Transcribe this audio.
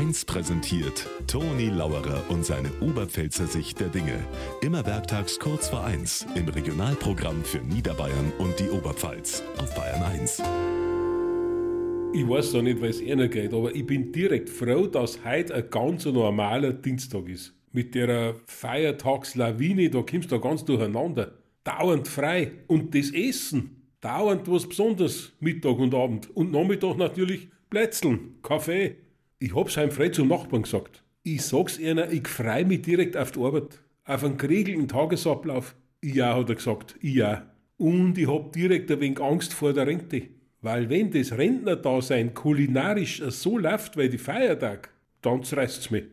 1 präsentiert Toni Lauerer und seine Oberpfälzer Sicht der Dinge. Immer werktags kurz vor 1 im Regionalprogramm für Niederbayern und die Oberpfalz auf Bayern 1. Ich weiß doch nicht, weil es einer geht, aber ich bin direkt froh, dass heute ein ganz normaler Dienstag ist. Mit der Feiertagslawine, da kommst du ganz durcheinander. Dauernd frei. Und das Essen. Dauernd was Besonderes. Mittag und Abend. Und Nachmittag natürlich Plätzeln, Kaffee. Ich hab's heim frei zum Nachbarn gesagt. Ich sag's einer, ich freu mich direkt auf die Arbeit. Auf einen geregelten Tagesablauf. Ja, hat er gesagt. Ja. Und ich hab direkt ein wenig Angst vor der Rente. Weil wenn das Rentnerdasein kulinarisch so läuft wie die Feiertag, dann zerreißt's mich.